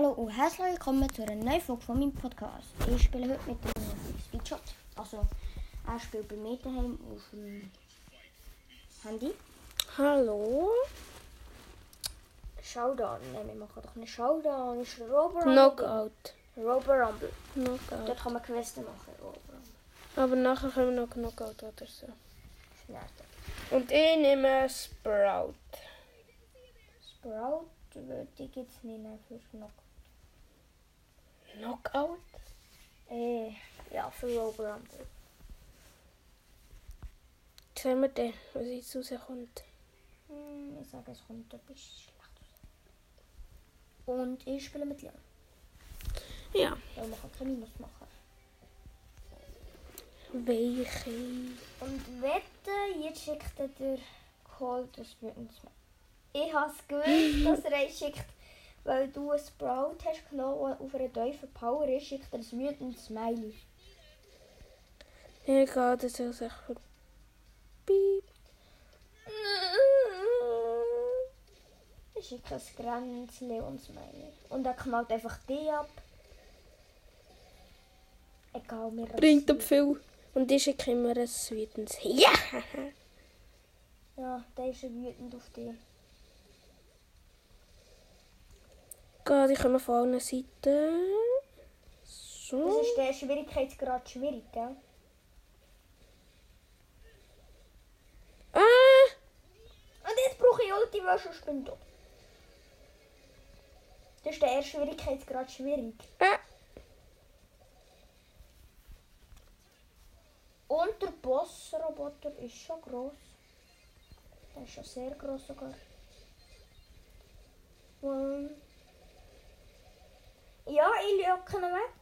Hallo und herzlich willkommen zu einer neuen Folge von meinem Podcast. Ich spiele heute mit dem Speedshot. Also, er spielt bei mir daheim auf dem Handy. Hallo? Showdown. Nein, wir machen doch nicht Showdown. Das ist Robo Knockout. Robo Rumble. Knockout. Dort kann man Questen machen. Aber nachher können wir noch Knockout oder so. Und ich nehme Sprout. Sprout würde ich jetzt nicht für Knock. Knockout? Äh, ja, für Robo Rumble. Sehen wir dann, was jetzt rauskommt. Hm, ich sage, es kommt etwas schlecht raus. Und ich spiele mit Leon. Ja. Weil man kann keine Minus machen. Welche? Und wette, jetzt schickt er der Call das Wütend Ich habe es gewusst, dass er einen schickt, weil du ein Sprout hast genommen auf einer tiefen Power ist, schickt er ein wütendes Smiley. Egal, das ist echt für Piep. Ich schicke ein Grenzle und Smiley. Und er knallt einfach die ab. Egal, mir Bringt ab viel. Und ich schicke immer ein Sweetens. Ja! Ja, der ist wütend auf dich. Gott, ich komme von allen Seiten. Das So. ist der Schwierigkeitsgrad schwierig, gell? Ah! Und jetzt brauche ich Ulti, weil sonst bin ich tot. Das ist der erste Schwierigkeitsgrad schwierig. Ah! Und der Bossroboter ist schon groß. Der ist schon sehr groß sogar. Und ja, ich locke ihn weg.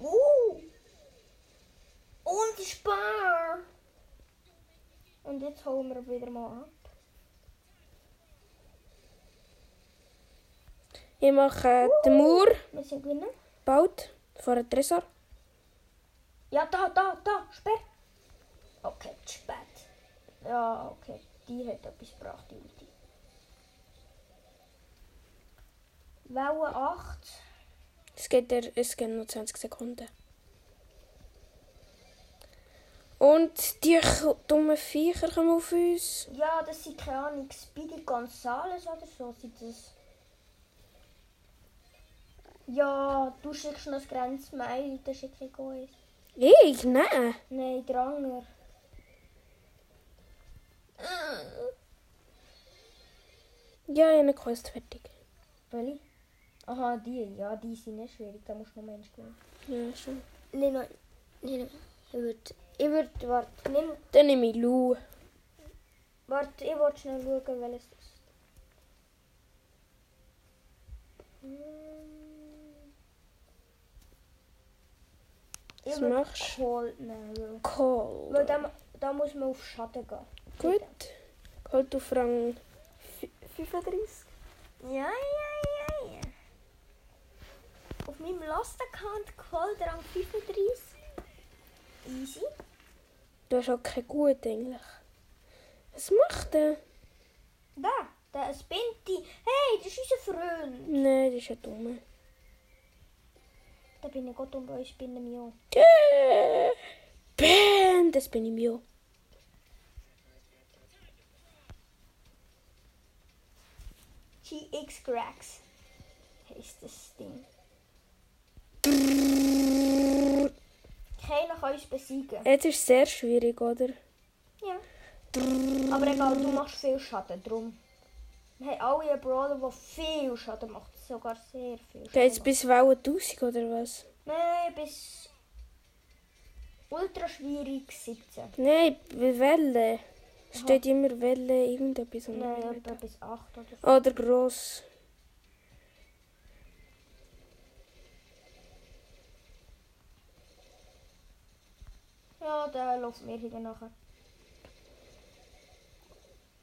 Uh! Und ich spare! Und jetzt holen wir wieder mal ab. Ich mache den Mauer. Wir sind gewinnen. Baut. Vor einem Tresor. Ja, da, da, da, sperr. Okay, spät. Ja, okay. Die hat etwas gebracht, die Ulti. Welle 8. Es geht, der, es geht noch 20 Sekunden. Und die dummen Viecher kommen auf uns. Ja, das sind keine Ahnung, Speedy Gonzales oder so sind das. Ja, du schickst noch das Grenzmail, dann schicke ich eins. Ich? Nein. Nein, Dranger. Ja, ich habe eine Quest fertig. Welche? Aha, die. Ja, die sind nicht schwierig, da musst du noch Mensch gewinnen. Ja, schon. Lino, Lino, ich würde, ich würde, warte, nimm, Dann nehme ich Lu. warte, ich wollte schnell schauen, welches das ist. Hm. Ich Was machst du? Cold nehmen. Call. Weil da, da muss man auf Schatten gehen. Gut. Halt auf Rang fi- 35. Ja, ja, meinem Lost Account Cold Rang 35. Easy. Du hast auch kein Gut eigentlich. Was macht der? Da, da ist Binti. Hey, das ist unser Freund. Nein, das ist ja dumm. Da bin ich Gott und bei uns bin ich Mio. Bam, das bin ich mir. GX Cracks heisst das Ding. Keiner kann uns besiegen. Jetzt ist es sehr schwierig, oder? Ja. Aber egal, du machst viel Schaden, drum. Wir haben alle einen Brawler, der viel Schaden macht. Sogar sehr viel Schaden. Geht es bis Welle 1000 oder was? Nein, bis ultra schwierig 17. Nein, Welle. Es steht immer Welle, irgendetwas. Nein, etwa bis 8 oder so. Oder gross. Ja, da läuft mir hier nachher.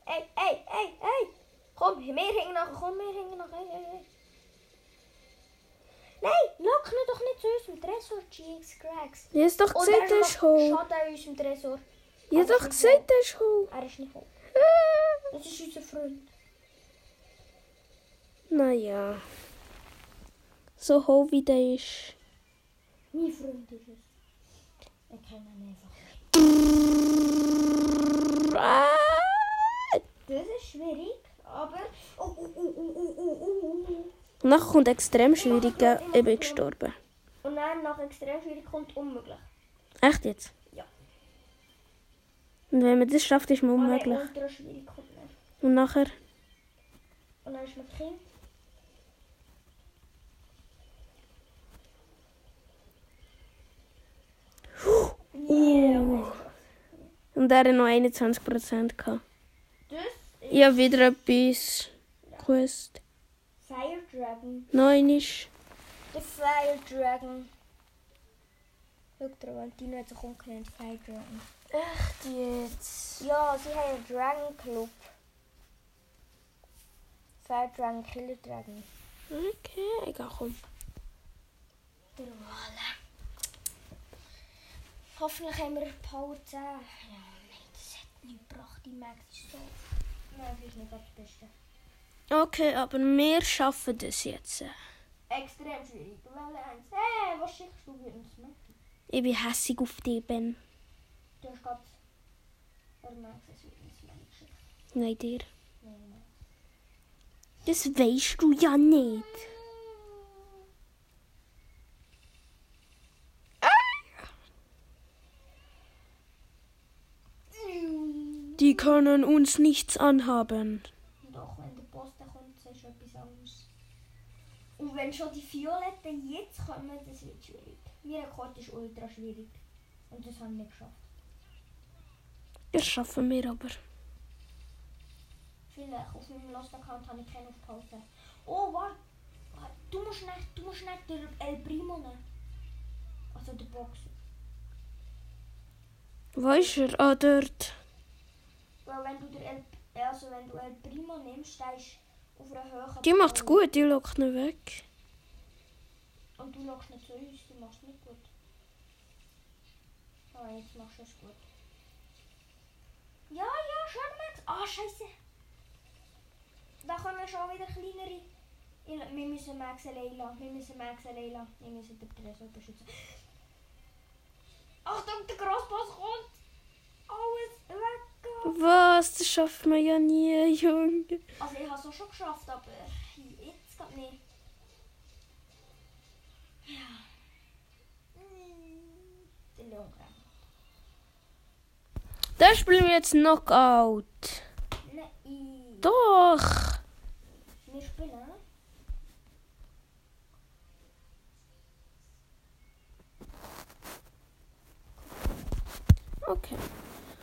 Ey, ey, ey, ey! Komm, mir hängen nachher, komm, mir hängen nachher. Ey, ey, ey. Nein, lock ihn doch nicht zu unserem Tresor, GX Cracks. Ich hab's doch Und gesagt, er er ist hoch. Schaden an unserem Tresor. Ich hab doch gesagt, er ist hoch. Er ist nicht hoch. Das ist unser Freund. Naja. So hoch wie der ist. Mein Freund ist es. Einfach. Das ist schwierig, aber. Oh, oh, oh, oh, oh, oh, oh, oh. Und nachher kommt extrem schwieriger. Ich bin gestorben. Und dann nach extrem schwierig kommt unmöglich. Echt jetzt? Ja. Und wenn man das schafft, ist man Oh nein, unmöglich. ultra schwierig kommt nicht. Und nachher? Und dann ist man Kind. Uh. Und er hat noch 21% gehabt. Das Ich habe wieder etwas gewusst. Fire Dragon. Nein ist. Der Fire Dragon. Schau dir an, Tino hat sich umgenannt, Fire Dragon. Echt jetzt? Ja, sie haben einen Dragon Club. Fire Dragon, Killer Dragon. Okay, egal, komm. Voilà. Hoffentlich haben wir Power 10. Ja, nein, das hat nicht gebracht. Die Max ist so. Nein, das ist nicht das Beste. Okay, aber wir schaffen das jetzt. Extrem schwierig. Level 1. Hey, was schickst du uns mit? Ich bin hässig auf dich, Ben. Du hast gerade. Oder Max es uns mit geschickt. Nein, dir. Nein, nein. Das weißt du ja nicht. Die können uns nichts anhaben. Doch, wenn der da kommt, du etwas anderes. Und wenn schon die Violetten jetzt kommen, das wird schwierig. Mein Rekord ist ultra schwierig. Und das haben wir nicht geschafft. Das schaffen wir aber. Vielleicht auf meinem Lost Account habe ich keinen auf Pause. Oh, warte. Warte, Du musst nicht, du musst nicht den El Primo nehmen. Also den Boxer. Wo ist er? Ah, dort. Weil wenn du El, also wenn du El Primo nimmst, dann ist auf einer Höhe. Die macht's gut, die lockt ihn weg. Und du lockst nicht zu uns, du machst nicht gut. Ah, jetzt machst du es gut. Ja, ja, schon Max. Ah, scheiße. Da kommen schon wieder kleinere. Wir müssen Max allein lassen. Wir müssen Max allein lassen. Wir müssen den Tresor beschützen. Achtung, der Grossboss kommt. Alles weg. Was? Das schafft man ja nie, Junge. Also ich habe es auch schon geschafft, aber jetzt geht nicht. Ja. Mm, Der Leon Da spielen wir jetzt Knockout. Nein. Doch. Wir spielen. Okay.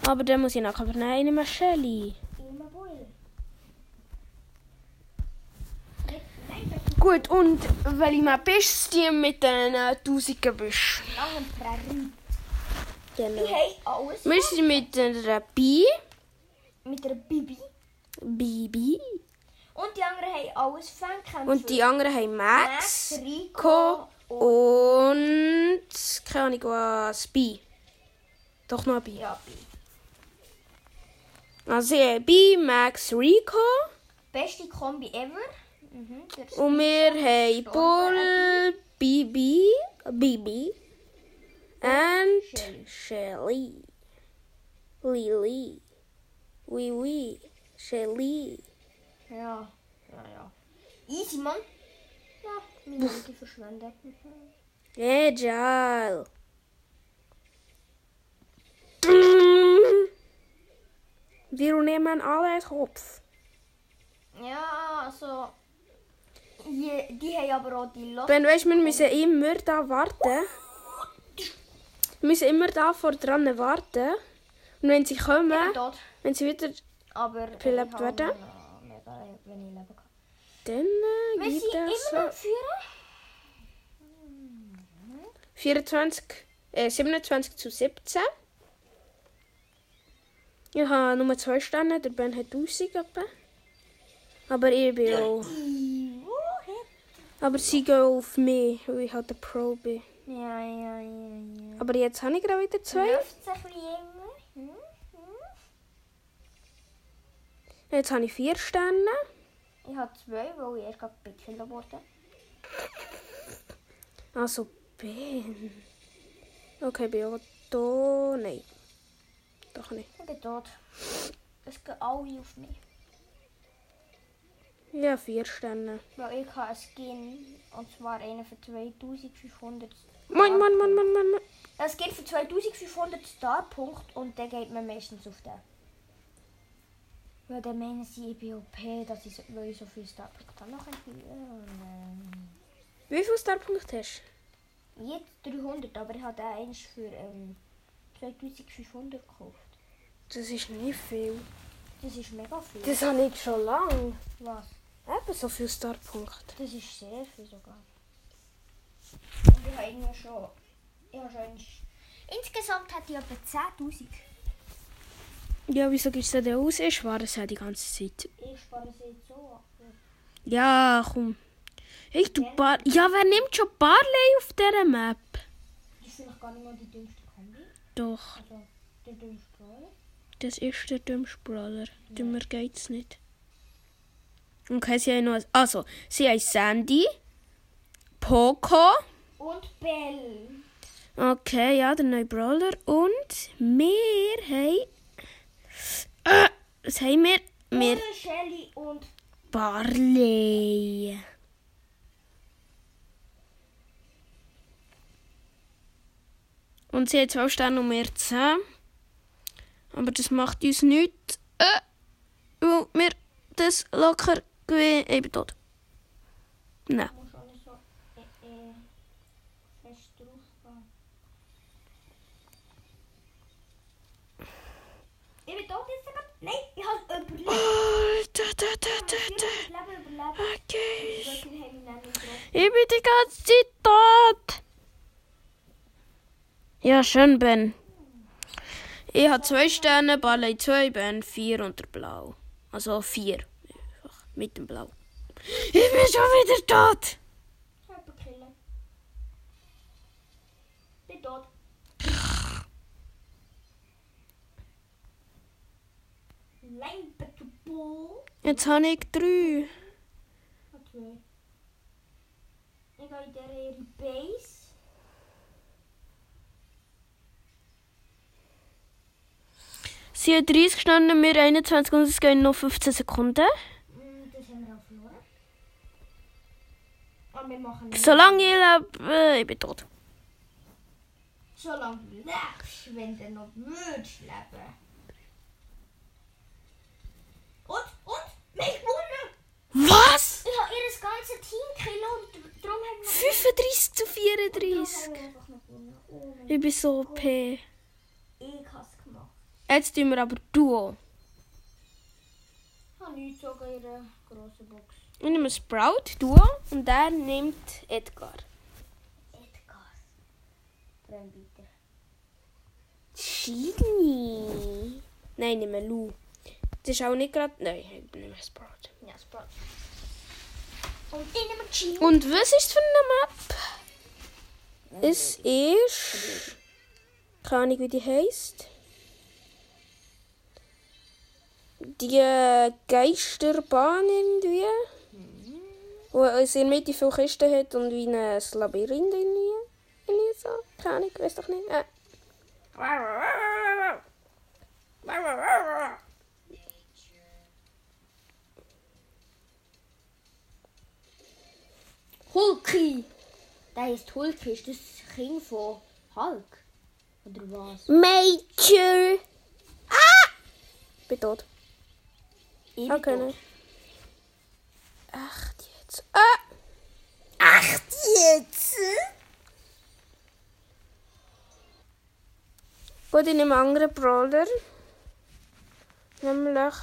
Aber dann muss ich nachher aber nein, nicht mehr Shelly. Immer ist Gut, und welche Map ist die mit den äh, tausigen Prärie. Genau. Die haben alles. Wir sind mit der Bi, Mit der Bibi. Bibi. Und die anderen haben alles Fangkämpfer. Und die anderen haben Max, Max, Rico und keine Ahnung was, Bi. Doch noch ein Bi. Ja, Bi. Also sie haben Bi, Max, Rico Beste Kombi ever. Mhm, der und wir haben Bull, Bibi, Bibi und Shelly. Shelly. Lily. Oui, oui. Shelly. Ja, ja, ja. Easy, Mann. Ja, meine Minute verschwendet. Agile. Wir nehmen alle Kopf. Ja, also. Die, die haben aber auch die Lost. Ben, weißt, wir müssen immer da warten. Wir müssen immer da vor dran warten. Und wenn sie kommen, wenn sie wieder, Aber. Belebt ich werden? Mega wenig Leben gehabt. dann äh, gibt es immer noch äh, führen. 24, äh, 27 zu 17. Ich habe nur zwei Sterne, der Ben hat 1000 etwa. Aber ich bin auch. Aber sie gehen auf mich, weil ich halt der Pro bin. Ja, ja, ja, ja. Aber jetzt habe ich gerade wieder zwei. Hm? Hm? Jetzt habe ich vier Sterne. Ich habe zwei, weil ich erst gerade gekillt wurde. Also Ben. Okay, bin auch da. Nein. Doch nicht. Ich bin tot. Es gehen alle auf mich. Ja, vier Sterne. Weil ich habe einen Skin. Und zwar einen für 2500. Mann, Mann, Mann, Mann, Mann. Mann. Ein Skin für 2500 Starpunkt und der geht mir meistens auf den. Weil dann meinen sie, ich bin OP, dass ich so, weil ich so viele Starpunkte habe. Noch ein. Wie viele Starpunkte hast Jetzt 300, aber ich habe eins für ähm, 2500 gekauft. Das ist nicht viel. Das ist mega viel. Das habe ich schon lange. Was? Eben so viele Starpunkte. Das ist sehr viel sogar. Und ich habe irgendwie schon. Ich habe schon. Insgesamt hat ich etwa 10.000. Ja, wieso gibst du denn aus? Ich spare es ja die ganze Zeit. Ich spare sie jetzt so ab. Ja, komm. Hey, du Bar... Ja, wer nimmt schon Barley auf dieser Map? Das ist vielleicht gar nicht mal die dümmste. Doch, Also, der dümmste Brawler. das ist der dümmste Brawler. Dümmer geht's nicht. Okay, sie haben noch... Also, sie haben Sandy, Poco... Und Bell. Okay, ja, der neue Brawler. Und wir haben. Äh, was haben wir? Wir. Oder Shelly und Barley. Und sie hat 12 Sterne und wir 10. Aber das macht uns nichts. Äh, weil wir das locker gewinnen. Ich bin tot. Nein. Nein, ich habe überlebt. Oh, da, da, da, da, überlebt. Okay. Ich bin die ganze Zeit tot. Ja, schön, Ben. Ich habe zwei Sterne, Barley zwei, Ben vier und der Blau. Also vier. Einfach mit dem Blau. Ich bin schon wieder tot. Bin tot. Jetzt habe ich drei. Okay. Ich gehe in der Base. Sie hat 30 Stunden, wir 21 und es gehen noch 15 Sekunden. Das haben wir auch verloren. Aber wir machen nicht. Solange ich lebe, äh, ich bin tot. Solange du lebst, wenn du noch würdest leben. Und, und, mich gewonnen! Was? Ich habe ihr ganzes Team gekillt und darum haben wir 35 zu darum 34. haben wir einfach noch gewonnen. Oh mein Ich bin so OP. Ich habe es gemacht. Jetzt tun wir aber Duo. Ich habe nichts sogar in grossen Box. Ich nehme Sprout, Duo und der nimmt Edgar. Edgar. Brennbieter. Chili. Nein, nicht mehr Lu. Das ist auch nicht gerade. Nein, ich nehme Sprout. Ja, Sprout. Und ich nehme Cheese. Und was ist für eine Map? Es ist. Keine Ahnung, wie die heisst. Die äh, Geisterbahn irgendwie. Wo es in der Mitte viele Kisten hat und wie ein Labyrinth irgendwie. irgendwie so. Keine Ahnung, weiß doch nicht. Äh. Hulky. Der heißt Hulky. Ist das Kind von Hulk? Oder was? Major! Ah! Bin tot. Okay, nein. Echt jetzt? Ah! Echt jetzt? Gut, ich nehme einen anderen Brawler. Nämlich.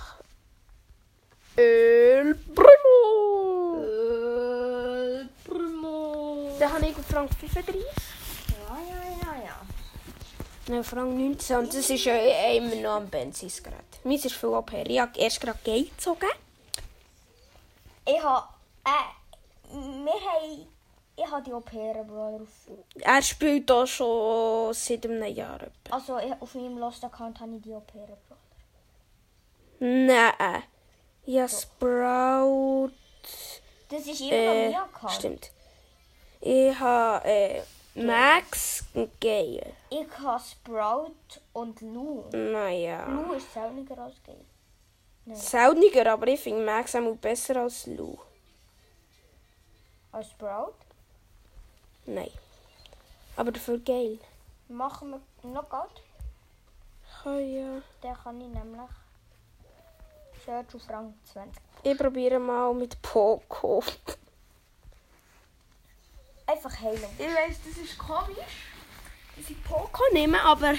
El Primo! Äh, Primo. Den habe ich auf Frank 35. Nein, Frank 19. Und das ist ja immer noch am Benzis gerade. Meins ist viel ab Ich habe erst gerade Geld gezogen. Ich habe. Äh, wir haben. Ich habe die Opera Brawler auf. Er spielt da schon seit einem Jahr. etwa. Also ich, auf meinem Lost Account habe ich die Opera Brawler. Nein. Ja, Sprout. Das ist immer Äh, noch Mia stimmt. Ich habe äh, Max Gale. Ich habe Sprout und Lou. Naja. Lou ist seltener als Gale. Sauniger, aber ich finde Max auch besser als Lou. Als Sprout Nein. Aber dafür Gale. machen wir Knockout. Oh ja. Den kann ich nämlich. Search auf Rang 20. Ich probiere mal mit Poco. Einfach heilen. Ich weiß, das ist komisch, dass ich Poco nehme, aber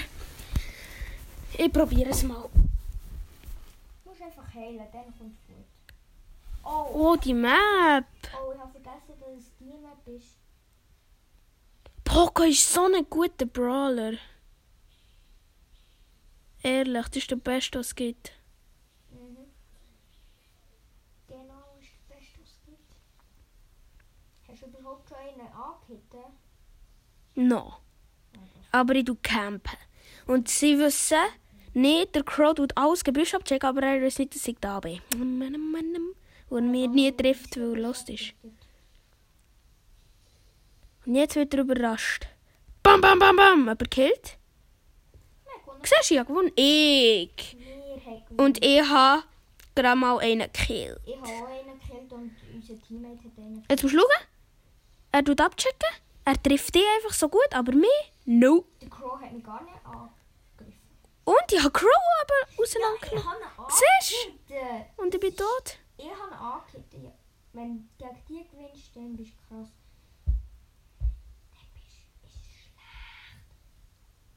ich probiere es mal. Du musst einfach heilen, dann kommt es gut. Oh, Oh, die Map. oh, ich habe vergessen, dass es die Map ist. Poco ist so ein guter Brawler. Ehrlich, das ist der Beste, was es gibt. Mhm. Genau, ist das Beste, was es gibt. Hast du einen angehittet? No. Aber ich campen. Und sie wissen nicht, der Crow tut alles Gebüsch abchecken, aber er weiß nicht, dass ich da bin. Und mir nie trifft, weil er lost ist. Und jetzt wird er überrascht. Bam, bam, bam, bam. Aber killt. Siehst du, gewonnen. Ich. Wir haben gewonnen. Und ich habe gerade mal einen Kill. Ich habe auch einen gekillt und unser Teammate hat einen Jetzt musst du schauen. Er tut abchecken. Er trifft dich einfach so gut, aber mich? No. Der Crow hat mich gar nicht angegriffen. Und ich habe Crow aber auseinandergenommen. ihn Siehst angehittet. Und ich bin tot. Ich habe ihn. Ja. Wenn du gegen die gewinnst, dann bist du krass. Dann bist du ist schlecht.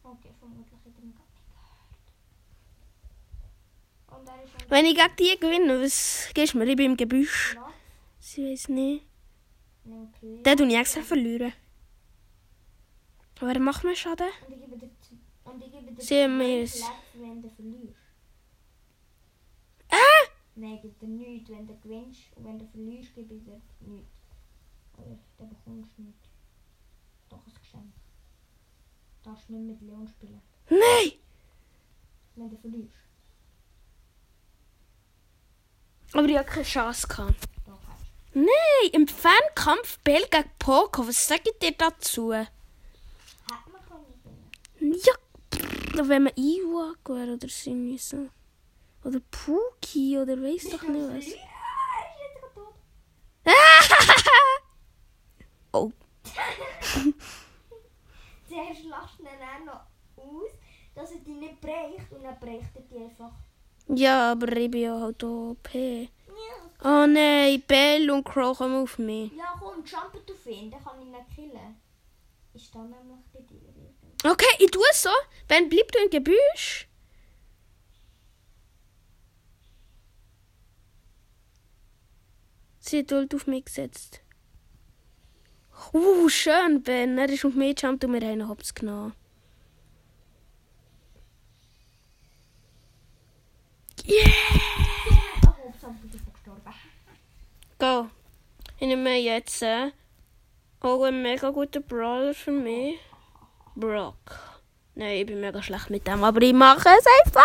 Okay, vermutlich hat er mich gar nicht gehört. Wenn ich gegen die gewinne, was gibst du mir? Ich bin im Gebüsch. Sie weiß nicht. Den tue ich extra verlieren. Aber er macht mir Schaden. Und ich gebe dir, z- und ich gebe dir Sie haben mir es-. Ah! Nein, ich gebe dir nichts, wenn du gewinnst. Und wenn du verlierst, gebe ich dir nichts. Oder dann bekommst du nichts. Doch ein Geschenk. Du darfst nicht mit Leon spielen, Nein! wenn du verlierst. Aber ich habe keine Chance gehabt. Nein, im Fernkampf Bell gegen Poco. Was sag ich dir dazu? Hätte man können gewinnen. Ja, pff, wenn man Iwa wäre oder so. irgendwie so. Oder Puki oder weiss doch nicht was. Oh. Zuerst lachst du ihn noch aus, dass er dich nicht bricht. Und dann bricht er dich einfach. Ja, aber ich bin ja halt OP. Oh nein, Bell und Crow kommen auf mich. ja komm, jump auf ihn, dann kann ich ihn killen. Ich stehe nämlich bei dir. Okay, ich tue es so. Ben, bleib du im Gebüsch. Sie hat Ult auf mich gesetzt. Uh, schön, Ben. Er ist auf mich gejumpt und wir haben ihn hops genommen. Yeah! Ach, Hauptsache, du bist gestorben. Go. Ich nehme jetzt äh, auch einen mega guten Brawler für mich. Brock. Nein, ich bin mega schlecht mit dem, aber ich mache es einfach.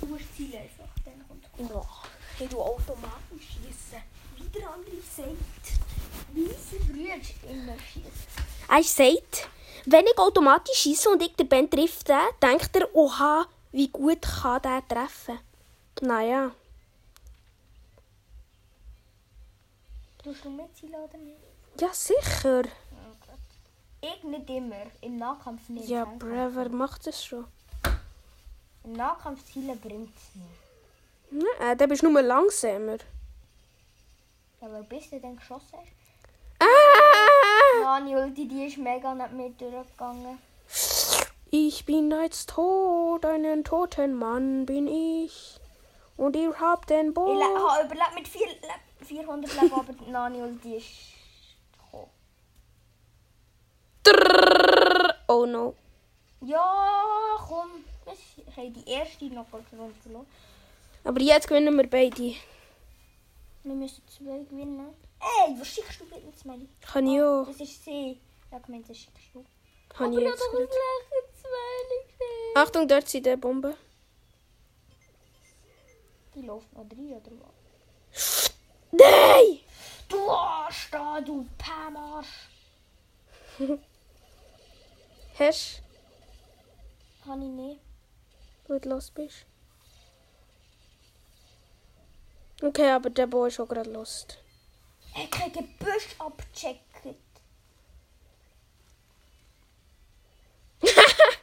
Du musst zielen einfach, dann kommt. Ja, ich tue automatisch schießen. Wie der andere sagt, wie sie früher immer schießen. Er sagt, wenn ich automatisch schieße und ich den Ben trifft, den, denkt er, oha, wie gut kann der treffen. Naja. Tust du mitzielen oder nicht? Ja, sicher. Ich nicht immer, im Nahkampf nicht. Ja, bruh, wer macht das schon? Im Nahkampf zielen bringt es nicht. Nein, der bist nur langsamer. Ja, weil bis du dann geschossen hast. Ah! Nani Ulti, die ist mega nicht mit durchgegangen. Ich bin jetzt tot, einen toten Mann bin ich. Und ihr habt den Ich Boot. le- habe überlebt mit vier, Le 400 Leben, aber die Nani Ulti ist gekommen. Drrrr. Oh no. Ja, komm. Wir haben die erste Knockout-Runde verloren. Aber jetzt gewinnen wir beide. Wir müssen zwei gewinnen. Ey, was schickst du bitte? Kann ich auch. Das ist sie. Ja, gemeint, das schickst du. Kann ich Aber jetzt gesehen. Achtung, dort sind die Bomben. Jackie läuft noch rein, oder was? Nein! Du Arsch da, du Pämarsch! Hast Kann ich nicht. du, du los bist? Okay, aber der Boy ist schon gerade lost. Ich kriege Büsch abgecheckt.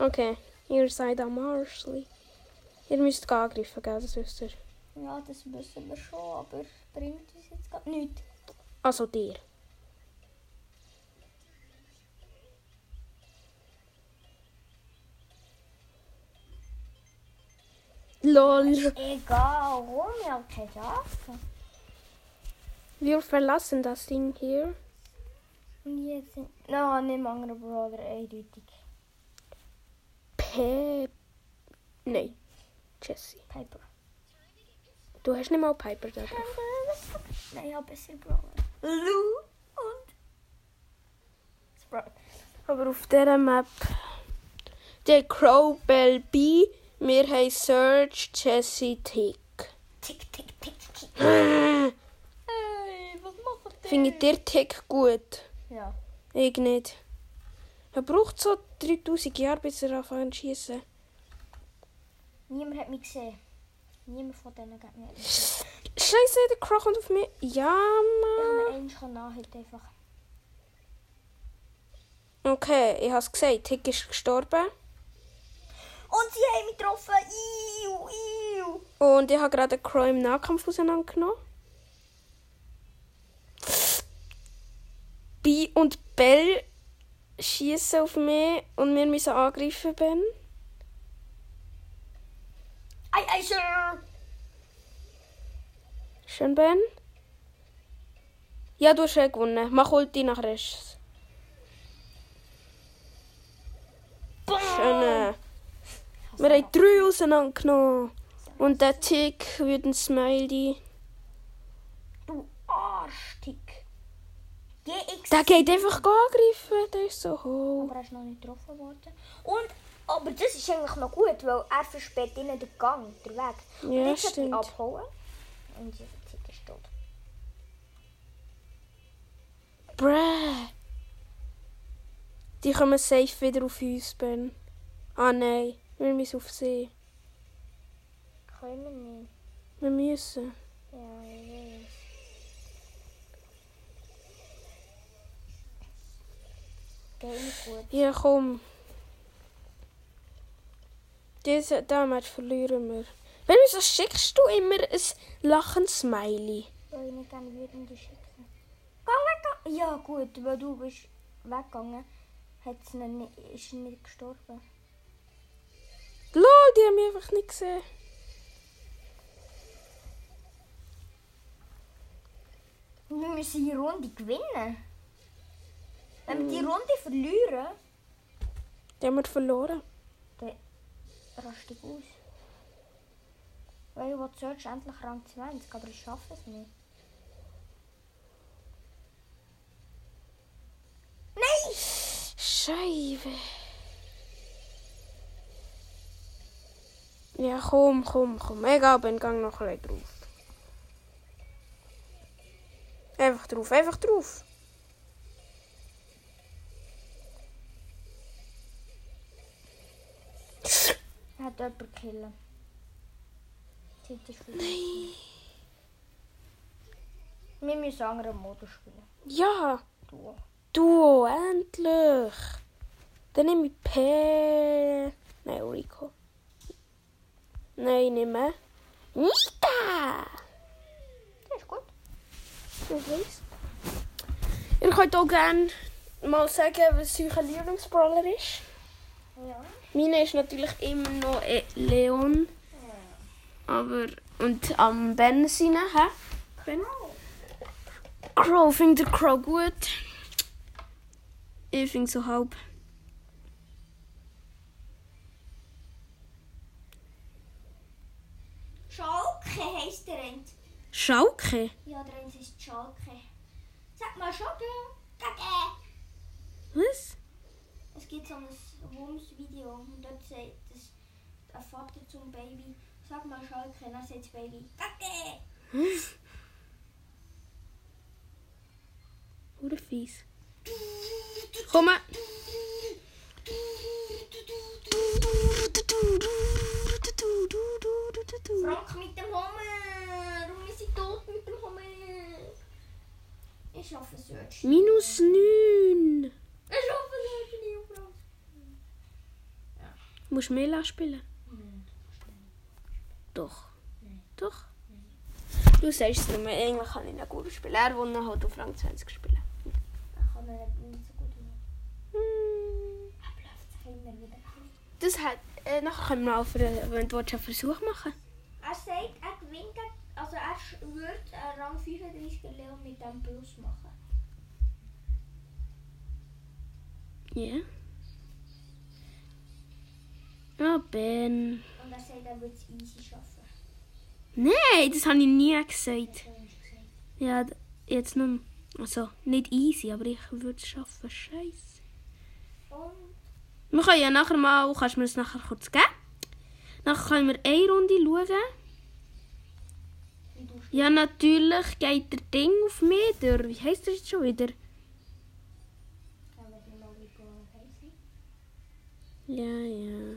Okay, ihr seid am Arschli. Ihr müsst angreifen, gell? Das wisst ihr. Ja, das wissen wir schon, aber bringt uns jetzt gerade nichts. Also dir. LOL. Egal, warum? Ich habe keine Chance. Wir verlassen das Ding hier. Und jetzt sind... Nein, nicht mehr andere Brother, eindeutig. Pe... Nein. Jesse. Piper. Du hast nicht mal Piper da drauf. Nein, ich habe besser Brother. Lou und... Sprite. Aber auf dieser Map. Der Crow Bell B. Wir haben Serge, Jesse, Tick. Tick, tick, tick, tick. Hey, was macht der? dir Tick gut? Ja. Ich nicht. Er braucht so 3000 Jahre, bis er anfängt zu schießen. Niemand hat mich gesehen. Niemand von denen mich gesehen. Scheiße, der Crow kommt auf mich. Ja, Ich Mann. kann mir eins nachhalten einfach. Okay, ich habe es gesagt. Tick ist gestorben. Und sie haben mich getroffen. Iu, iu. Und ich habe gerade den Crow im Nahkampf auseinandergenommen. Bi und Bell schießen auf mich und wir müssen angreifen, Ben. Ei, ei, Sir. Schön, Ben. Ja, du hast schon gewonnen. Mach Ulti nach rechts. Schön. äh. Wir haben drei auseinandergenommen. Und der Tick wird ein Smiley. Du Arschtick. Der geht einfach angreifen. Der ist so hoch. Aber er ist noch nicht getroffen worden. Und, aber das ist eigentlich noch gut, weil er versperrt ihnen den Gang, den Weg. Und Ja, jetzt sollte ich stimmt. abhauen. Und die Tick ist tot. Bruh. Die kommen safe wieder auf uns, Ben. Ah nein, wir müssen auf sie. Können wir nicht. Wir müssen. Ja, ich weiß. Geht nicht gut. Ja, komm. Diese Damage verlieren wir. Wenn wieso schickst du immer ein Lachen-Smiley? Weil ich gerne wütende schicken. Geh weg! Ja gut, weil du bist weggegangen, hat's nicht, ist nicht gestorben. Lol, die haben mich einfach nicht gesehen. Wir müssen die Runde gewinnen. Wenn wir die Runde verlieren, Die haben wir verloren. Ich aus. Weil ich will Search endlich Rang 20, aber ich schaffe es nicht. Nein! Scheibe. Ja, komm, komm, komm. Egal, Ben, gang noch ein drauf. Einfach drauf, einfach drauf. Hat jemanden killen. Zeit ist vorbei. Wir müssen einen anderen Modus spielen. Ja, Du. du, endlich. Dann nehme ich P. Nein, Rico. Nein, nicht mehr. Nita! Das ist gut. Ich weiß. Ihr könnt auch gerne mal sagen, was euer Lieblingsbrawler ist. Ja. Meine ist natürlich immer noch Leon. Aber. Und am Ben seine, hä? Ben? Crow, findet der Crow gut? Ich finde so halb. Schalke heisst der End. Schalke? Ja, der End ist Schalke. Sag mal Schalke. Kacke. Was? Es gibt so ein Wumms-Video und dort sagt das ein Vater zum Baby, Sag mal Schalke, dann sagt Baby. Kacke! Oder fies. Komm mal. Frank mit dem Hammer! Wir sind tot mit dem Hammer! Ich schaffe es jetzt. Minus 9. Ich schaffe es jetzt nicht, Frank. Musst du mehr spielen? Doch. Doch. Du sagst es nur, eigentlich kann ich nicht gut spielen. Er wollte halt auf Rang 20 spielen. Ich kann nicht so gut hin. Hm. Er läuft sich immer wieder. Das hat, äh, nachher können wir auch für, wenn du willst, einen Versuch machen Er sagt, er gewinnt, also er einen Rang 35 Leon mit dem Plus machen. Ja. Ah, Ben. Und er sagt, er würde es easy schaffen. Nein, das habe ich nie gesagt. Das. Ja, jetzt nur. Also, nicht easy, aber ich würde es schaffen. Scheiße. Und Wir können ja nachher mal, kannst du mir das nachher kurz geben? Nachher können wir eine Runde schauen. Ja, natürlich geht der Ding auf mich. Der, wie heisst der jetzt schon wieder? Ja, ja.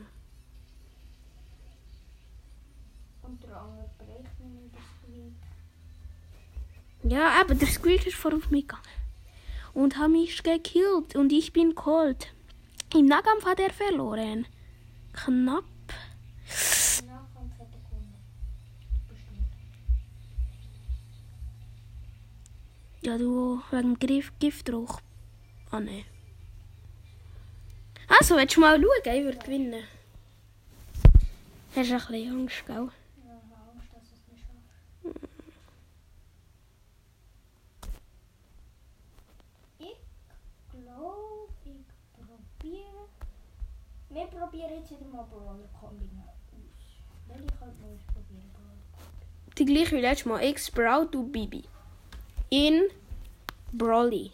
Und der andere bricht nicht das Gewicht. Ja, aber der Squeak ist vor mich gegangen. Und hat mich gekillt. Und ich bin cold. Im Nahkampf hat er verloren. Knapp. Ja, du wegen Griff Giftdruck. Ah, ne. Also, willst du mal schauen? Ich würde gewinnen. Hast du ein bisschen Angst, gell? Wir probieren jetzt wieder mal Brawler Kombina aus. Welche könnte man ausprobieren? Die gleiche wie letztes Mal. Ich, Sprout, du Bibi. In Brawly.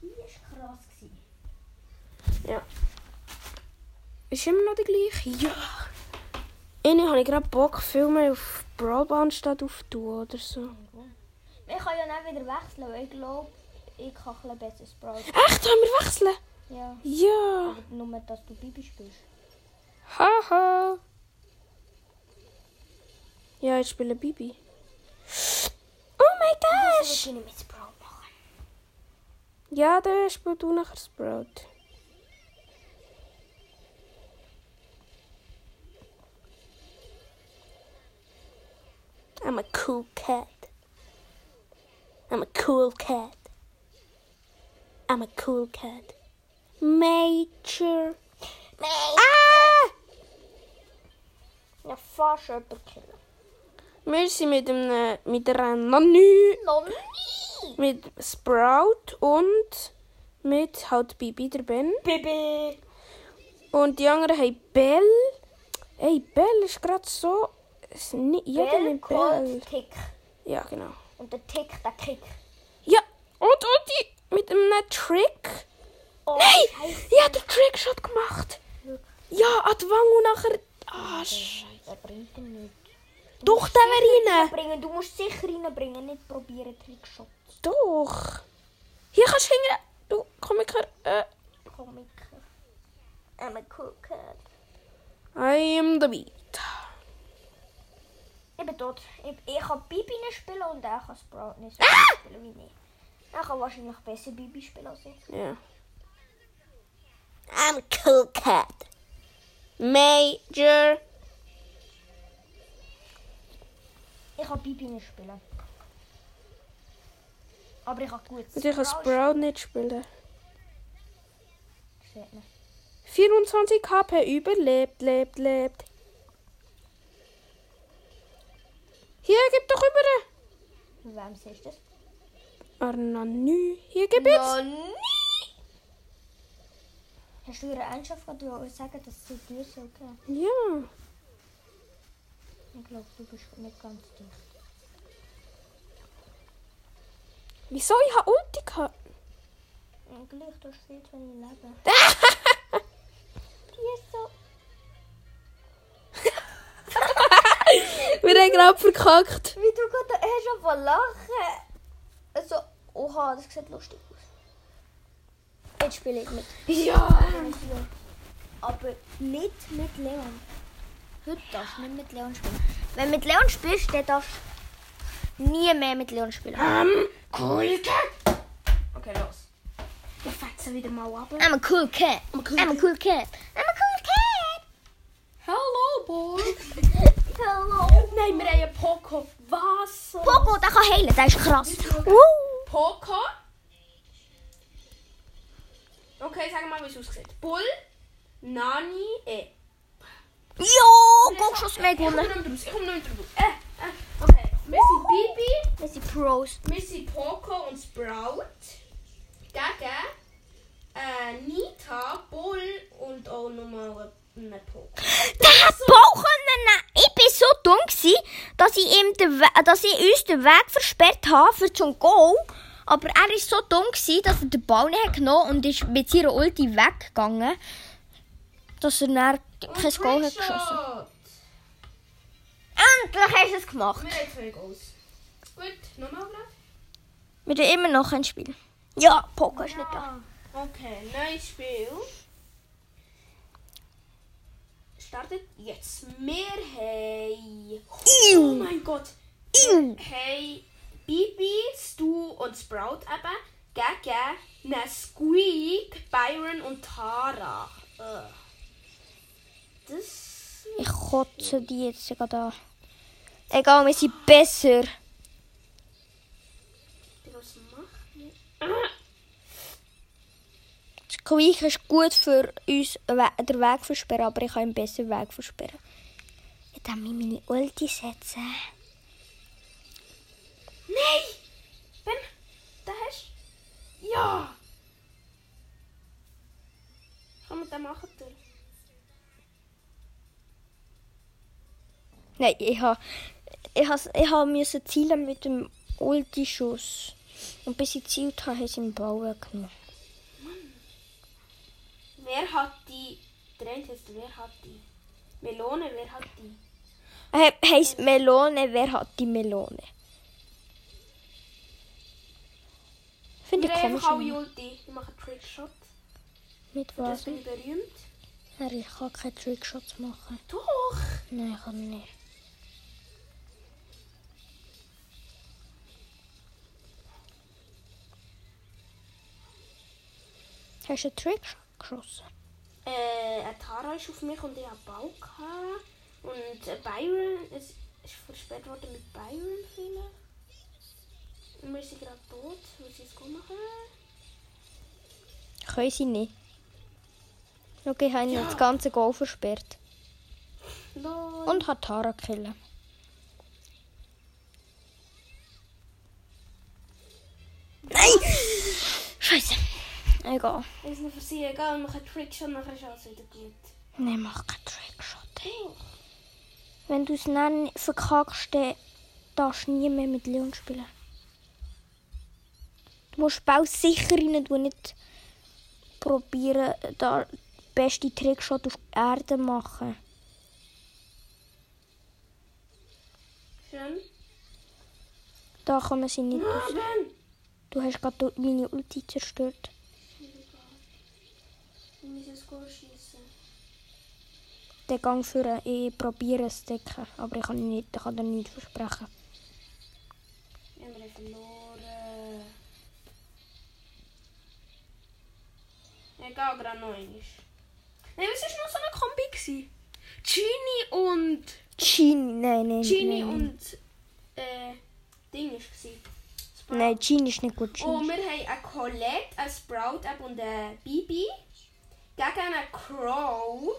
Die war krass. Gewesen. Ja. Ist immer noch die gleiche? Ja. Irgendwie habe ich gerade Bock, viel mehr auf Brawlbahn statt auf Du oder so. Wir können ja dann wieder wechseln, weil ich glaube, ich kann ein bisschen besser Sprout. Echt? Wollen wir wechseln? Ja. Ja. Aber nur, dass du Bibi spielst. Haha. Ja, ich spiele Bibi. Oh mein Gott! ich mit Sprout machen. Ja, dann spielst du nachher Sprout. I'm a cool cat. I'm a cool cat. I'm a cool cat. Major. Ah! Ja, fast jemanden killen. Wir sind mit einem mit einer Nanu, Noch nie! mit Sprout und mit halt Bibi der Ben. Bibi! Und die anderen haben Bell. Ey, Bell ist gerade so. es- ni- Jeder Bell, nimmt Bell. Tick. Ja, genau. Und der Tick, der Kick. Ja, und, und die mit einem Trick. Oh! Scheiße. Ich habe den Trickshot gemacht. Ja, die Wange und nachher. Ah, Sch Der bringt ihn nicht. Doch, der wäre rein. Bringen. Du musst sicher reinbringen, nicht probieren Trickshot. Doch. Hier kannst du hingehen. Du, her. Äh, Komiker. I'm a cool cat. I am the beat. Ich bin tot. Ich, ich kann Bibi nicht spielen und er kann Sprout nicht Ah! spielen wie ich. Er kann wahrscheinlich besser Bibi spielen als ich. Ja. I'm a cool cat. Major. Ich kann Bibi nicht spielen. Aber ich kann gut Und ich kann Sprout nicht spielen. Sieht man. 24 HP überlebt, lebt, lebt. Hier, gib doch über. Wem siehst du das? Arnanü. Hier, gib jetzt. Nie! Hast du ihre Eigenschaft? Du wolltest sagen, dass sie dir so okay. Ja. Ich glaube, du bist nicht ganz dicht. Wieso? Ich habe Ulti gehabt. Gleich, du viel zu wenig Leben. Die ist so... haben gerade verkackt. Wie du gerade hast zu lachen. Also, oha, das sieht lustig aus. Jetzt spiele ich mit. Ja. Aber nicht mit Leon. Heute darfst du nicht mit Leon spielen. Wenn du mit Leon spielst, dann darfst du nie mehr mit Leon spielen. Ähm, cool Cat. Okay, los. Ich fetze wieder mal ab. I'm a cool cat. I'm a cool I'm a cool cat. I'm a cool cat. Hello, boy. Hello. Nein, wir haben einen Poco. Was? Poco, der kann heilen, der ist krass. Uh. Poco. Okay, sag mal, wie es aussieht. Bull, Nani, E. Jo, Guckschuss mehr Ich komme gewonnen. nicht raus. Ich komme nicht raus. Äh, äh. Okay, sind Bibi, sind Pros. sind Poco und Sprout. Gegen äh, Nita, Bull und auch nochmal einen Poco. Der hat können nehmen. Ich bin so dumm gewesen, dass ich, ihm den We dass ich uns den Weg versperrt habe für zum Goal. Aber er ist so dumm gewesen, dass er den Ball nicht genommen und ist mit seiner Ulti weggegangen. Dass er dann kein Goal hat geschossen. Endlich hast du es gemacht. Wir haben zwei Goals. Gut, nochmal gerade. Wir haben immer noch ein Spiel. Ja, Poco ist nicht da. Okay, neues Spiel. Startet jetzt. Wir haben. Oh mein Gott. Hey, Bibi, Stu und Sprout eben gegen eine Squeak, Byron und Tara. Ugh. Das. Ich kotze die jetzt gerade an. Egal, wir sind besser. Was macht Squeak ist gut für uns den Weg versperren, aber ich kann ihm besser den Weg versperren. Ich darf mir meine Ulti setzen. Nein! Ben, da hast du. Ja! Komm mit dem machen. Nein, ich habe ich has, ich ha müssen zielen mit dem Ulti-Schuss. Und bis ich gezielt habe, haben sie den Ball weggenommen. Wer hat die. Heißt, wer hat die? Melone, wer hat die? Äh, heisst Melone, wer hat die Melone? Finde ich komisch. Wir machen Trickshot. Mit Das was? bin ich berühmt. Ja, ich kann keine Trickshots machen. Doch! Nein, ich kann nicht. Hast du einen Trickshot geschossen? Äh, eine Tara ist auf mich und ich habe Bau gehabt. Und äh, Byron, es ist versperrt worden mit Byron vielleicht. Wir sind gerade tot. Sie jetzt gut machen? Können sie nicht. Okay, ich habe Ja. das ganze Goal versperrt. Lol. Und hat Tara killen. Nein! Scheiße. Egal. Ist noch für sie egal, wir machen Trickshot, nachher ist alles wieder gut. Nein, mach keinen Trickshot. Doch. Wenn du es dann verkackst, dann darfst du nie mehr mit Leon spielen. Du musst Bau sicher rein tun, nicht probieren, da den besten Trickshot auf Erde machen. Schön. Da man sie nicht Ah, aus. Ben! Du hast gerade meine Ulti zerstört. Wir müssen Goal schießen. Den Gang führen, ich probiere es zu decken, aber ich kann, nicht, ich kann dir nichts versprechen. Egal, gerade noch einmal. Nein, was war noch so eine Kombi? gewesen? Genie und. Genie, nein, nein. Genie nein. und. Äh. Ding war es. Sprout. Nein, Genie ist nicht gut. Oh, Genie. wir haben eine Colette, eine Sprout und eine Bibi. Gegen einen Crow.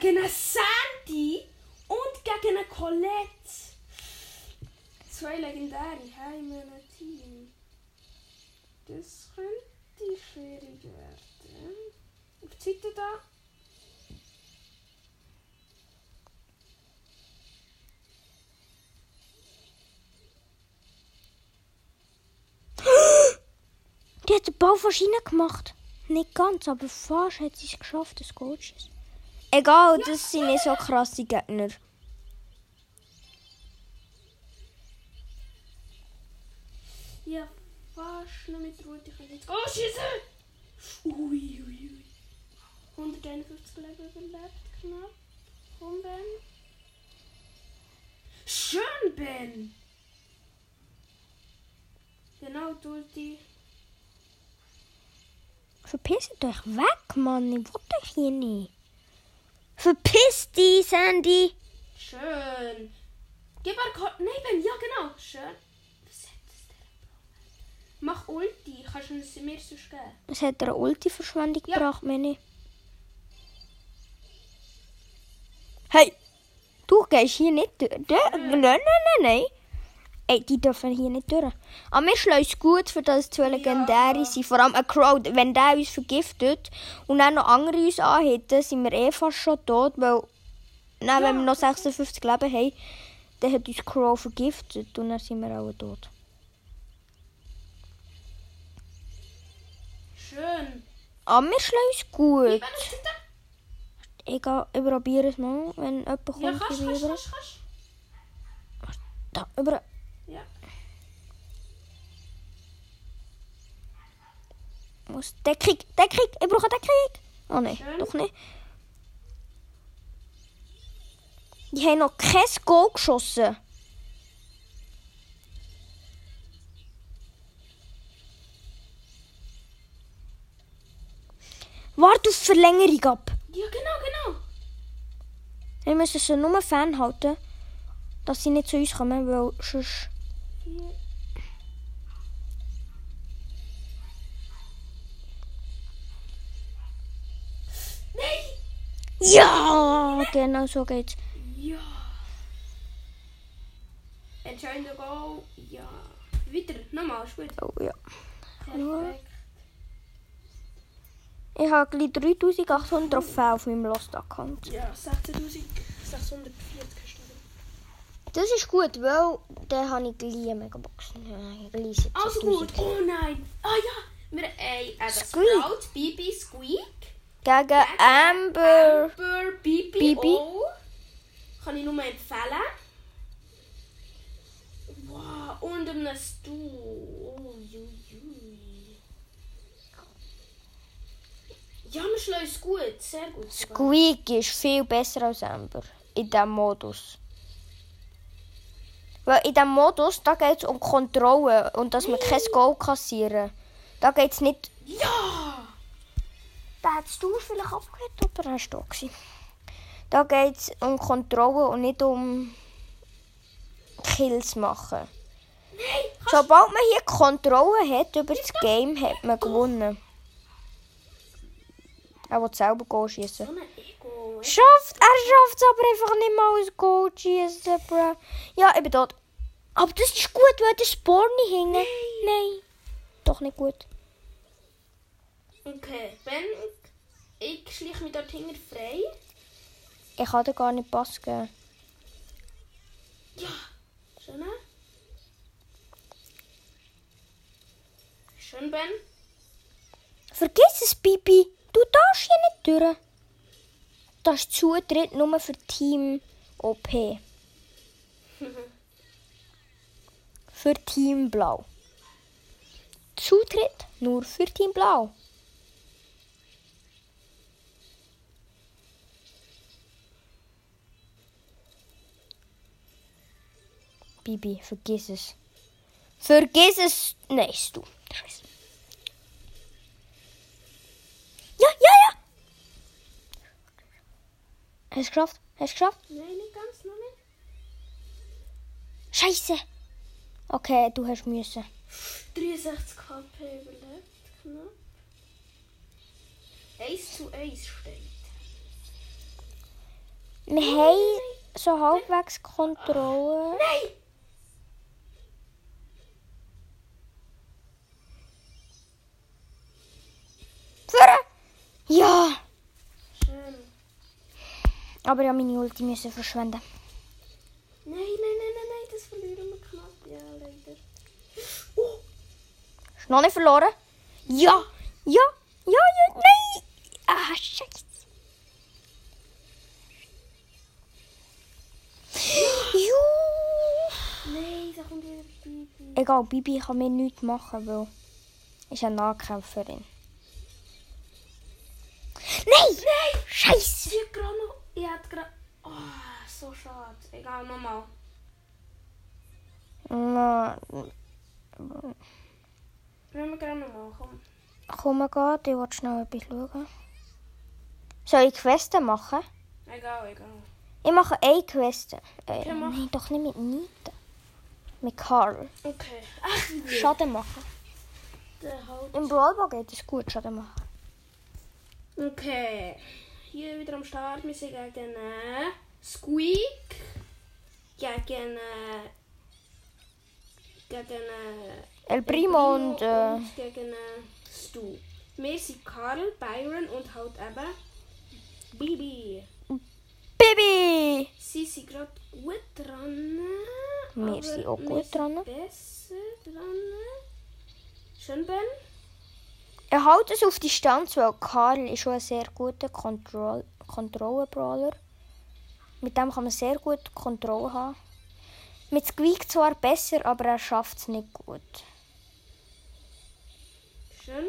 Gegen eine Sandy. Und gegen eine Colette. Zwei legendäre Heime in einem Team. Das könnte schwierig werden zieht er da? Der hat den Bau verschieden gemacht. Nicht ganz, aber fast hat sie es geschafft, das Coaches. Egal, das sind nicht so krasse Gegner. Ja, fast noch mit Ruhe. Ich kann jetzt. Oh, schießen! Ui, ui, ui. 151 Leben überlebt, knapp. Komm, Ben. Schön, Ben! Genau, du die. Verpisst euch weg, Mann. Ich will euch hier nicht. Verpiss dich, Sandy. Schön. Gib mal Nein, Ben, ja, genau. Schön. Was hat das denn? Mach Ulti. Kannst du es mir sonst geben? Es hat eine Ulti-Verschwendung Ja. gebracht, Mini. Hey! Du gehst hier nicht durch. Nein, nein, nein, nein. Ey, die dürfen hier nicht durch. Aber wir schlagen es gut, für das zwei Legendäre sind. Vor allem ein Crow, wenn der uns vergiftet und dann noch andere uns anhitten, sind wir eh fast schon tot, weil dann, wenn wir noch 56 Leben haben, dann hat uns Crow vergiftet und dann sind wir auch tot. Schön. Gut. Was ist da? Ich gehe, ich probiere es mal, wenn jemand kommt. Ja, kannst, ich kannst, kannst, kannst. Da, über. Ja. Muss Deckung, Deckung, ich brauche Deckung. Oh nein, Schön. doch nicht. Die haben noch kein Goal geschossen. Warte auf Verlängerung ab. Ja, genau, genau. Wir müssen sie nur fernhalten, dass sie nicht zu uns kommen, weil sonst... Nein! Ja, genau so geht's. Ja. Entscheidender Goal. Ja. Weiter. Nochmal, gut. Oh ja. Perfekt. Ich habe gleich 3800 Trophäen auf meinem Lost-Account. Ja, 16.640 hast du. Das ist gut, weil dann habe ich gleich eine Megaboxen. Ja, gleich 17.000. Also gut. Oh nein. Ah ja. Wir haben äh. Sprout, Bibi, Squeak. Gegen Amber. Amber, Bibi, Bibi. Oh. Kann ich nur empfehlen. Wow, und einem Stuhl. Oh, ju, Ja, wir schlagen es gut. Sehr gut. sogar. Squeak ist viel besser als Amber. In diesem Modus. Weil in diesem Modus, da geht es um Kontrolle und dass man kein Goal kassieren. Da geht es nicht... Ja! Da hättest du vielleicht abgehört oder hast du da gewesen? Da geht es um Kontrolle und nicht um Kills machen. Nein! Sobald man hier Kontrolle hat über das Game, hat man gewonnen. Er Goal schießen. So ein Ego. Schafft, er schafft es aber einfach nicht mal als Goal schießen, bro. Ja, ich bin tot. Aber das ist gut, weil der Spawn nicht hängen. Nein. Doch nicht gut. Okay, Ben, ich schleiche mich dort hinten frei. Ich kann dir gar nicht Pass geben. Ja, schön. Schön, Ben. Vergiss es, Bibi. Du darfst hier nicht durch. Das ist Zutritt nur für Team OP. für Team Blau. Zutritt nur für Team Blau. Bibi, vergiss es. Vergiss es. Nein, du. Scheiße. Ja, ja, ja. Hast du es geschafft? Hast du es geschafft? Nein, nicht ganz, noch nicht. Scheiße. Okay, du hast müssen. 63 KP überlebt, knapp. 1 zu 1 steht. Wir haben so halbwegs Kontrolle. Nein! Führen! Ja! Schön. Aber ja, meine Ulti müssen verschwenden. Nein, nein, nein, nein, nein, das verlieren wir knapp. Ja, leider. Oh, Ist noch nicht verloren? Ja! Ja! Ja, ja, nein! Ah, scheiße. Juhu! nein, da kommt wieder Bibi. Egal, Bibi kann mir nichts machen, weil ist eine Nahkämpferin. Nein! Nein! Scheiße! Sie hat gerade noch... Ich hatte gerade... Oh, so schade. Egal, nochmal. Na, Wollen wir gerade nochmal, komm. komm mal, ich will schnell etwas schauen. Soll ich Questen machen? Egal, egal. Ich mache eine Quest. Äh, Ja, nein, doch nicht mit Nita. Mit Karl. Okay. Ach, nee. Schaden machen. Halt. Im Brawlball geht es gut, Schaden machen. Okay. Hier wieder am Start. Wir sind gegen äh, Squeak. Gegen... Äh, gegen... Äh, El Primo und... Äh, und gegen äh, Stu. Wir sind Karl, Byron und halt eben Bibi. Bibi! Sie sind gerade gut dran. Wir sind auch gut dran. Besser dran. Schön, Ben. Er hält es auf Distanz, weil Karl ist schon ein sehr guter Kontroll Kontrollenbrawler. Mit dem kann man sehr gut Kontrolle haben. Mit Squeak zwar besser, aber er schafft es nicht gut. Schön.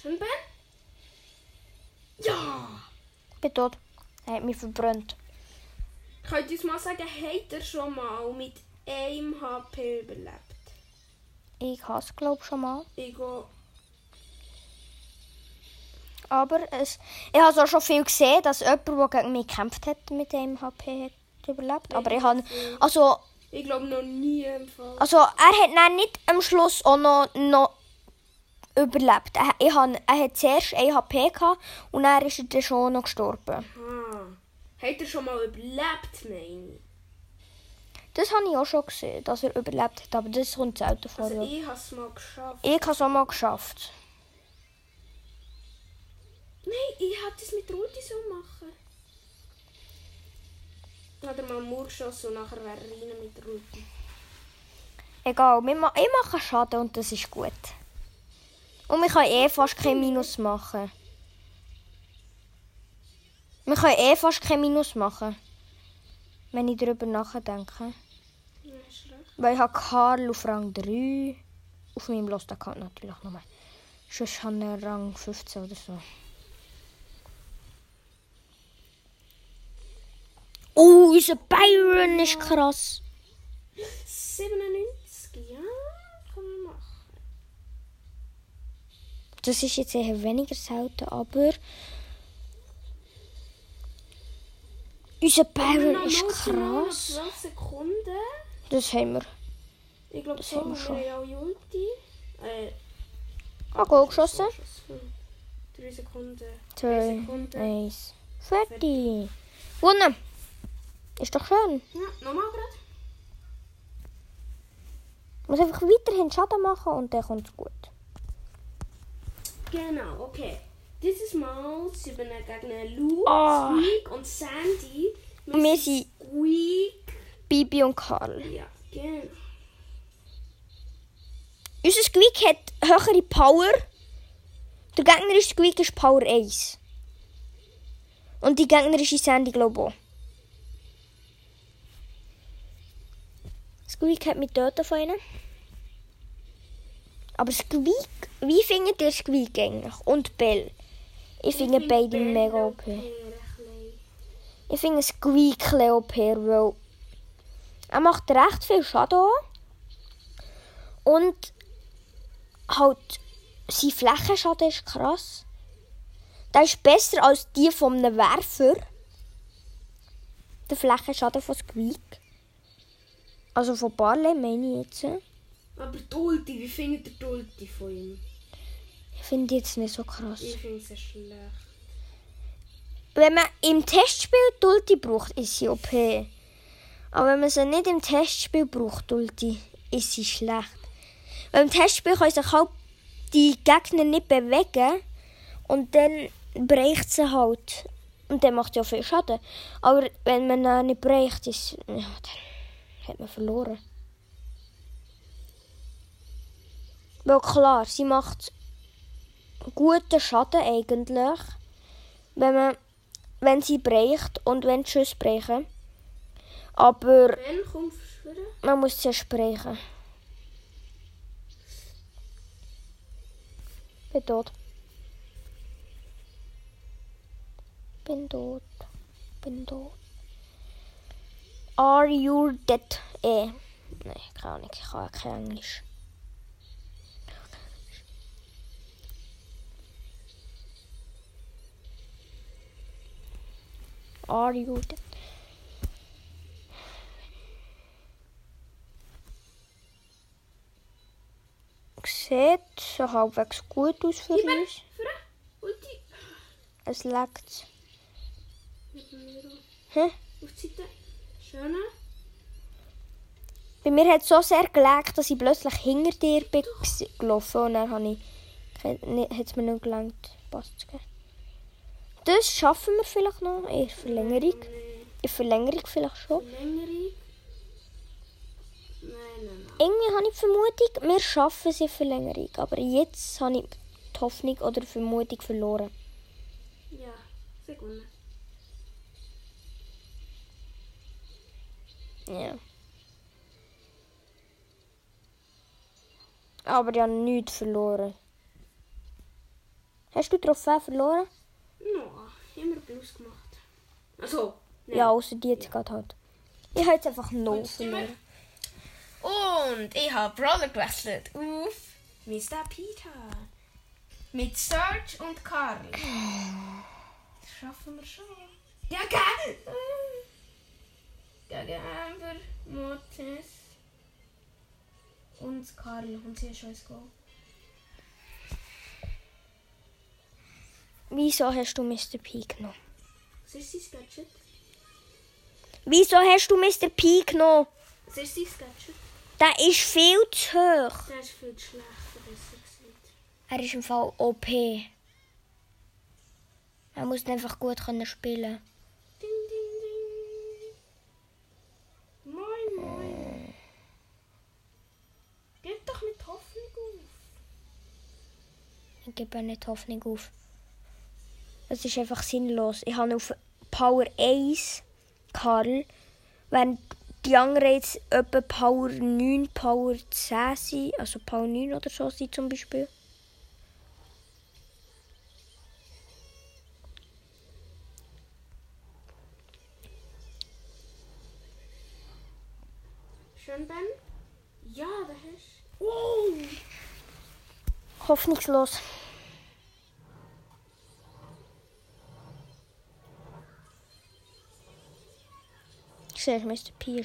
Schön, Ben. Ja! Ich bin tot. Er hat mich verbrannt. Könnt ihr uns mal sagen, habt ihr schon mal mit einem HP überlebt? Ich habe es, glaube schon mal. Ich gehe... Aber es, ich habe auch schon viel gesehen, dass jemand, der gegen mich gekämpft hat, mit einem HP hat überlebt. Aber ich habe... Also, Ich glaube noch nie im Fall. also er hat dann nicht am Schluss auch noch, noch überlebt. Er, ich habe, er hat zuerst 1 HP gehabt und dann ist er dann schon noch gestorben. Aha. Habt ihr schon mal überlebt, meine ich? Das habe ich auch schon gesehen, dass er überlebt hat, aber das kommt selten vor. Also ich habe es mal geschafft. ich habe es auch mal geschafft. Nein, ich hätte es mit Rudi so machen. Hat er mal Mur geschossen und nachher wäre er rein mit Rudi. Egal, ich mache Schaden und das ist gut. Und wir können eh fast kein Minus machen. Wir können eh fast kein Minus machen. Wenn ich darüber nachdenke. Weil ich habe Karl auf Rang 3. Auf meinem Lost Account natürlich noch mal. Sonst habe ich Rang 15 oder so. Oh, unser Byron ist krass. 97, ja, kann man machen. Das ist jetzt eher weniger selten, aber. Unser Byron ist krass. 12 Sekunden. Das haben wir. Ich glaube, Das so haben wir schon. ja Ulti. Äh, Ah, Goal geschossen. 3 Sekunden. Zwei, Sekunden. eins. Fertig. Gewonnen. Ist doch schön. Ja, nochmal gerade. Muss einfach weiterhin Schaden machen und dann kommt es gut. Genau, okay. Dieses Mal sind wir gegen Lou, Ah. Squeak und Sandy. Wir sind Squeak. Bibi und Karl. Ja, genau. Unser Squeak hat höhere Power. Der gegnerische Squeak ist Power 1. Und die gegnerische Sandy glaube ich auch. Squeak hat mich töten von ihnen. Aber Squeak, wie findet ihr Squeak eigentlich? Und Bell? Ich finde beide mega OP. Ich finde Squeak ein OP, weil er macht recht viel Schaden. Und halt, sein Flächenschaden ist krass. Der ist besser als die von einem Werfer. Der Flächenschaden von Squeak. Also von Barley meine ich jetzt. Aber die Ulti, wie findet ihr die Ulti von ihm? Ich finde die jetzt nicht so krass. Ich finde sie schlecht. Wenn man im Testspiel die Ulti braucht, ist sie OP. Aber wenn man sie nicht im Testspiel braucht, Ulti, ist sie schlecht. Weil im Testspiel können sich halt die Gegner nicht bewegen und dann bricht sie halt. Und dann macht sie auch viel Schaden. Aber wenn man äh, nicht bricht, ist, ja, dann hat man verloren. Weil klar, sie macht guten Schaden eigentlich, wenn man wenn sie bricht und wenn die Schüsse brechen. Aber man muss sie sprechen. Bin tot. Bin tot. Bin tot. Are you dead? Eh. Nein, keine Ahnung, ich kann kein Englisch. Are you dead? Sieht so halbwegs gut aus für uns. Es leckt. Hä? Auf die Seite. Schöne. Bei mir hat es so sehr gelegt, dass ich plötzlich hinter dir bin gelaufen und dann habe ich, hat es mir nicht gelangt, Pass zu geben. Das schaffen wir vielleicht noch in der Verlängerung. In der Verlängerung vielleicht schon. Verlängerung. Irgendwie habe ich die Vermutung, wir schaffen in der Verlängerung. Aber jetzt habe ich die Hoffnung oder die Vermutung verloren. Ja, Sekunde. Ja. Aber ich habe nichts verloren. Hast du Trophäe verloren? No, immer Plus gemacht. Also, nein. Ja, außer die jetzt gerade halt. Ich habe jetzt einfach null verloren. Und ich habe Brawler gewechselt auf Mr. Peter. Mit Serge und Karl. Das schaffen wir schon. Ja, geil! Gegen Amber, Mortis und Karl. Und sie ist schon ins Goal. Wieso hast du Mr. P genommen? Was ist sein Gadget? Wieso hast du Mr. P genommen? Was ist sein Gadget? Der ist viel zu hoch. Der ist viel zu schlecht, besser gesagt. Er ist im Fall OP. Er muss einfach gut können spielen. Ding, ding, ding. Moin, moin. Gib doch nicht Hoffnung auf. Ich gebe nicht Hoffnung auf. Es ist einfach sinnlos. Ich habe auf Power 1 Karl, während die anderen jetzt etwa Power 9, Power 10 sind, also Power 9 oder so sind zum Beispiel. Schön, Ben? Ja, da hast du. Oh! Hoffnungslos. Du, Mr. P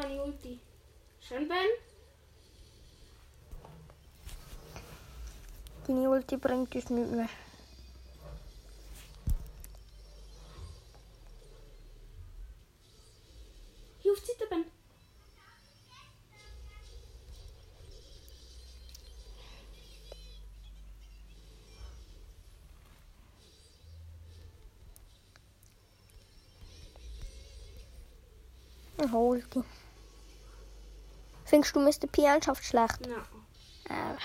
habe ich Ulti. Schön, Ben? Deine Ulti bringt uns nicht mehr. Hier auf die Seite, Ben. Eine Ulti. Findest du Mr. P ernsthaft schlecht? Ja. Äh,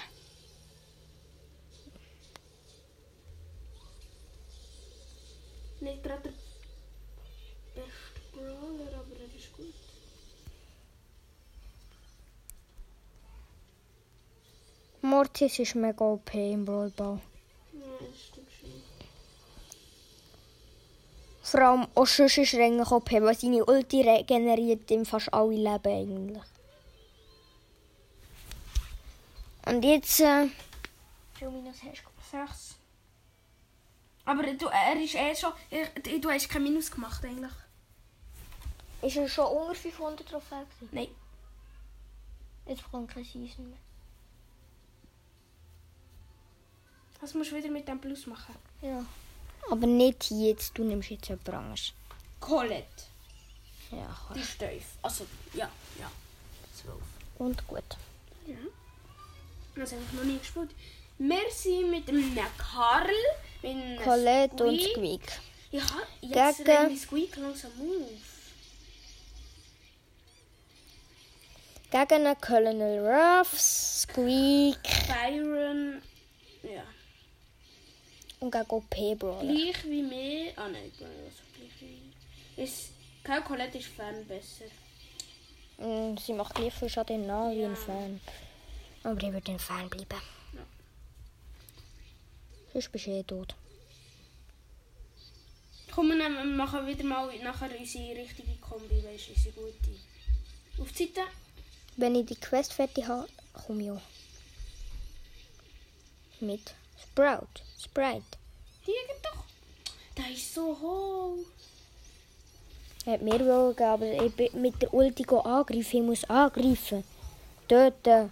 Nicht gerade der beste Brawler, aber er ist gut. Mortis ist mega OP im Brawl Ball. Ja, das stimmt schon. Vor allem auch sonst ist er eigentlich OP, weil seine Ulti regeneriert ihm fast alle Leben eigentlich. Und jetzt... Äh, Minus hast du? Sechs. Aber du, er ist eh schon. er- Du hast kein Minus gemacht eigentlich. ist er schon unter 500 Trophäen gewesen? Nein. Jetzt bekommt kein Season mehr. Was musst du wieder mit dem Plus machen? Ja. Aber nicht jetzt, du nimmst jetzt jemand anderes. Colette. Ja, Die ist tief. Also, ja, ja. Zwölf. und gut. Ja. Das habe ich noch nie gespielt. Wir sind mit dem Karl, mit dem Colette und Squeak. Squeak. Ja, jetzt Gegen- rennt Squeak langsam auf. Gegen einen Colonel Ruff, Squeak Byron. Ja. Und gegen OP-Brawler. Gleich wie mir. Ah nein, ich bin nicht so gleich wie. Ist. Keine Colette ist Fan besser. Mm, Sie macht gleich viel Schaden nah wie ein Fan. Aber ich würde ein Fan bleiben. Ja. Sonst bist du eh tot. Komm, wir machen wieder mal nachher unsere richtige Kombi, weißt du, unsere gute. Auf die Seite. Wenn ich die Quest fertig habe, komme ich auch. Mit Sprout. Sprite. Die geht doch. Der ist so hoch. Er hat aber ich bin mit der Ulti angreifen. Ich muss angreifen. Töten.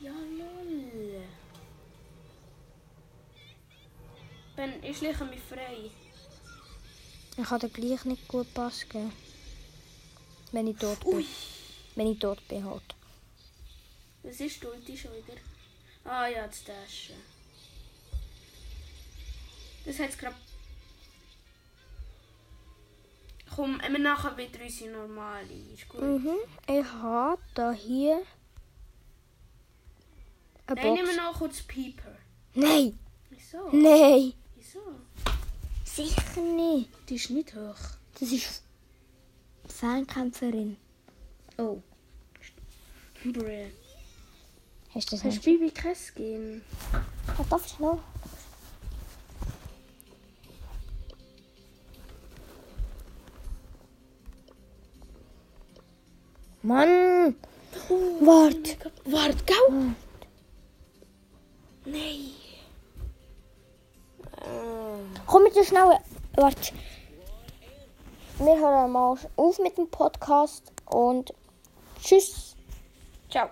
Ja, lol. Ben, ich lege mich frei. Ich kann dir gleich nicht gut Pass geben. Wenn ich tot bin. Ui. Wenn ich tot bin halt. Was ist die Ulti schon wieder? Ah ja, das Dashen. Das hat gerade. Komm, wir nachher wieder unsere normale. Ist gut. Mhm. Ich habe da hier eine Nein, Box. nehmen wir noch kurz Pieper. Nein! Wieso? Nein! Wieso? Sicher nicht. Die ist nicht hoch. Das ist Fernkämpferin. Oh. Bruh. Hast du das nicht? du Bibi kein Skin? Ah, darf ich noch? Mann! Wart! Warte, gell? Nein. Komm mit so schnell. Wart. Wir hören mal auf mit dem Podcast und tschüss. Ciao.